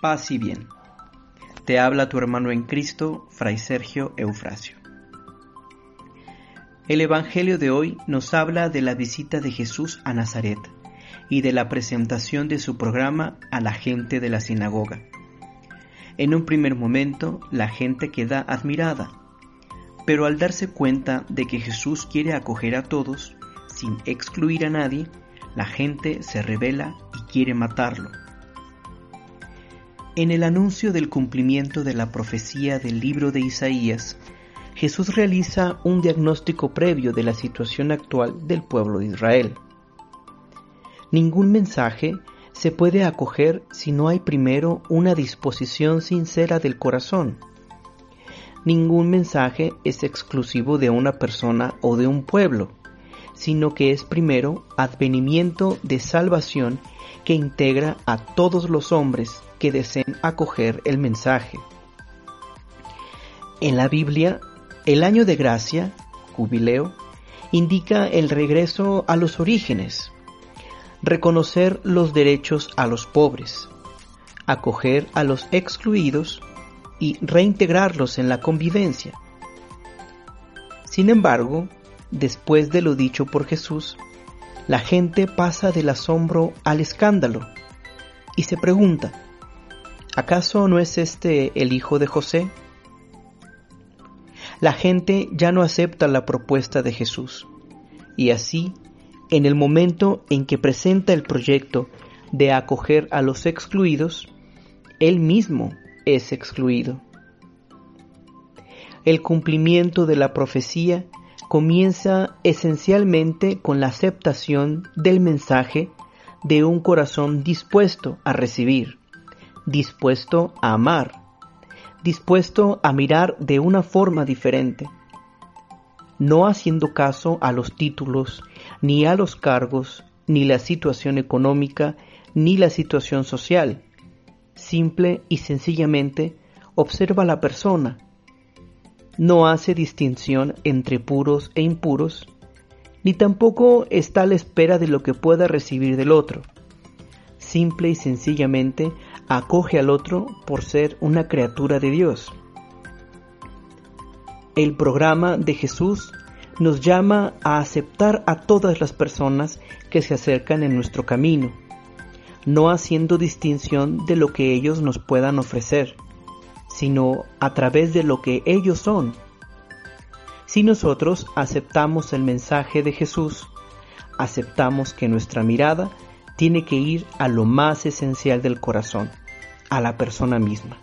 Paz y bien. Te habla tu hermano en Cristo, Fray Sergio Eufrasio. El Evangelio de hoy nos habla de la visita de Jesús a Nazaret y de la presentación de su programa a la gente de la sinagoga. En un primer momento la gente queda admirada, pero al darse cuenta de que Jesús quiere acoger a todos, sin excluir a nadie, la gente se revela y quiere matarlo. En el anuncio del cumplimiento de la profecía del libro de Isaías, Jesús realiza un diagnóstico previo de la situación actual del pueblo de Israel. Ningún mensaje se puede acoger si no hay primero una disposición sincera del corazón. Ningún mensaje es exclusivo de una persona o de un pueblo, sino que es primero advenimiento de salvación que integra a todos los hombres que deseen acoger el mensaje. En la Biblia, el año de gracia, jubileo, indica el regreso a los orígenes, reconocer los derechos a los pobres, acoger a los excluidos y reintegrarlos en la convivencia. Sin embargo, después de lo dicho por Jesús, la gente pasa del asombro al escándalo y se pregunta, ¿Acaso no es este el hijo de José? La gente ya no acepta la propuesta de Jesús y así, en el momento en que presenta el proyecto de acoger a los excluidos, él mismo es excluido. El cumplimiento de la profecía comienza esencialmente con la aceptación del mensaje de un corazón dispuesto a recibir dispuesto a amar, dispuesto a mirar de una forma diferente, no haciendo caso a los títulos, ni a los cargos, ni la situación económica, ni la situación social. Simple y sencillamente observa a la persona. No hace distinción entre puros e impuros, ni tampoco está a la espera de lo que pueda recibir del otro. Simple y sencillamente acoge al otro por ser una criatura de Dios. El programa de Jesús nos llama a aceptar a todas las personas que se acercan en nuestro camino, no haciendo distinción de lo que ellos nos puedan ofrecer, sino a través de lo que ellos son. Si nosotros aceptamos el mensaje de Jesús, aceptamos que nuestra mirada tiene que ir a lo más esencial del corazón, a la persona misma.